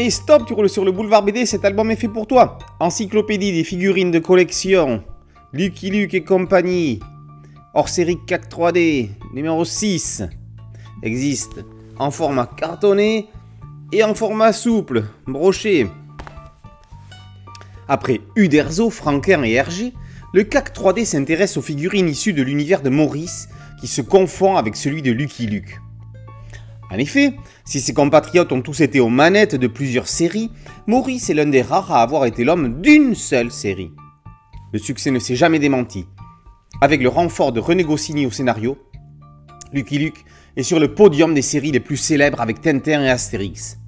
Et stop, tu roules sur le boulevard BD, cet album est fait pour toi. Encyclopédie des figurines de collection, Lucky Luke et compagnie, hors série CAC 3D, numéro 6, existe en format cartonné et en format souple, broché. Après Uderzo, Franquin et Hergé, le CAC 3D s'intéresse aux figurines issues de l'univers de Maurice qui se confond avec celui de Lucky Luke. En effet, si ses compatriotes ont tous été aux manettes de plusieurs séries, Maurice est l'un des rares à avoir été l'homme d'une seule série. Le succès ne s'est jamais démenti. Avec le renfort de René Goscinny au scénario, Lucky Luke est sur le podium des séries les plus célèbres avec Tintin et Astérix.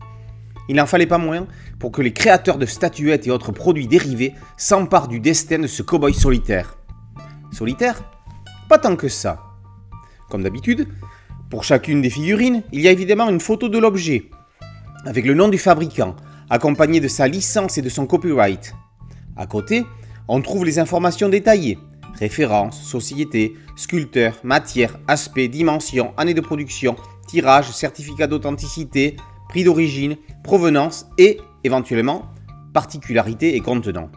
Il n'en fallait pas moins pour que les créateurs de statuettes et autres produits dérivés s'emparent du destin de ce cow-boy solitaire. Solitaire? Pas tant que ça. Comme d'habitude, pour chacune des figurines, il y a évidemment une photo de l'objet, avec le nom du fabricant, accompagné de sa licence et de son copyright. À côté, on trouve les informations détaillées, références, société, sculpteur, matière, aspect, dimension, année de production, tirage, certificat d'authenticité, prix d'origine, provenance et, éventuellement, particularité et contenant.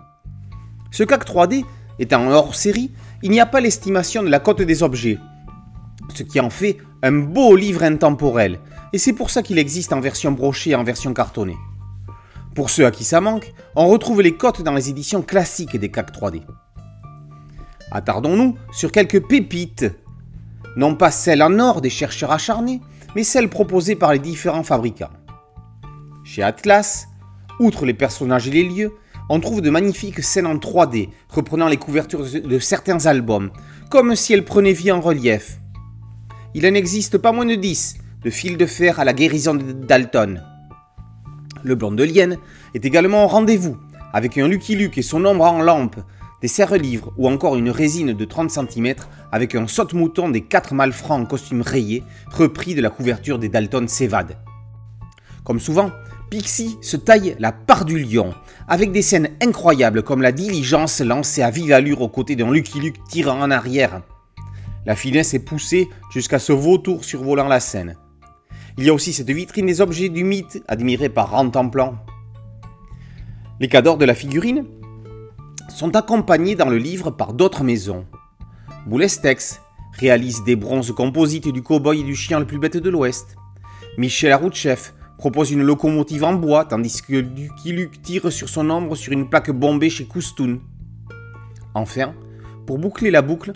Ce CAC 3D étant hors série, il n'y a pas l'estimation de la cote des objets, ce qui en fait un beau livre intemporel, et c'est pour ça qu'il existe en version brochée et en version cartonnée. Pour ceux à qui ça manque, on retrouve les cotes dans les éditions classiques des CAC 3D. Attardons-nous sur quelques pépites, non pas celles en or des chercheurs acharnés, mais celles proposées par les différents fabricants. Chez Atlas, outre les personnages et les lieux, on trouve de magnifiques scènes en 3D reprenant les couvertures de certains albums, comme si elles prenaient vie en relief, il en existe pas moins de 10 de fil de fer à la guérison de Dalton. Le blond de Lienne est également au rendez-vous, avec un Lucky Luke et son ombre en lampe, des serre-livres ou encore une résine de 30 cm avec un saute-mouton des 4 malfrats en costume rayé, repris de la couverture des Dalton s'évade. Comme souvent, Pixie se taille la part du lion, avec des scènes incroyables comme la diligence lancée à vive allure aux côtés d'un Lucky Luke tirant en arrière, la finesse est poussée jusqu'à ce vautour survolant la scène. Il y a aussi cette vitrine des objets du mythe admirée par Rentemplant. Les cadors de la figurine sont accompagnés dans le livre par d'autres maisons. Boulestex réalise des bronzes composites du cow-boy et du chien le plus bête de l'Ouest. Michel Aroutchef propose une locomotive en bois tandis que Lucky tire sur son ombre sur une plaque bombée chez Coustoun. Enfin, pour boucler la boucle,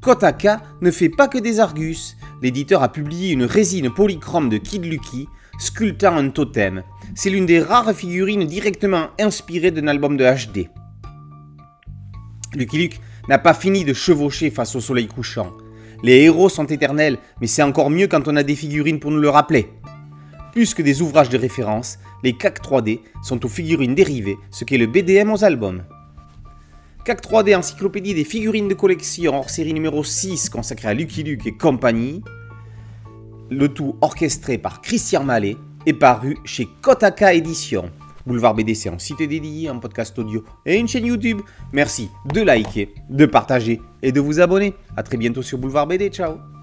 Kotaka ne fait pas que des Argus. L'éditeur a publié une résine polychrome de Kid Lucky, sculptant un totem. C'est l'une des rares figurines directement inspirées d'un album de HD. Lucky Luke n'a pas fini de chevaucher face au soleil couchant. Les héros sont éternels, mais c'est encore mieux quand on a des figurines pour nous le rappeler. Plus que des ouvrages de référence, les CAC 3D sont aux figurines dérivées, ce qu'est le BDM aux albums. CAC 3D Encyclopédie des figurines de collection hors série numéro 6 consacrée à Lucky Luke et compagnie. Le tout orchestré par Christian Mallet et paru chez Kotaka Édition. Boulevard BD, un site dédié, un podcast audio et une chaîne YouTube. Merci de liker, de partager et de vous abonner. A très bientôt sur Boulevard BD. Ciao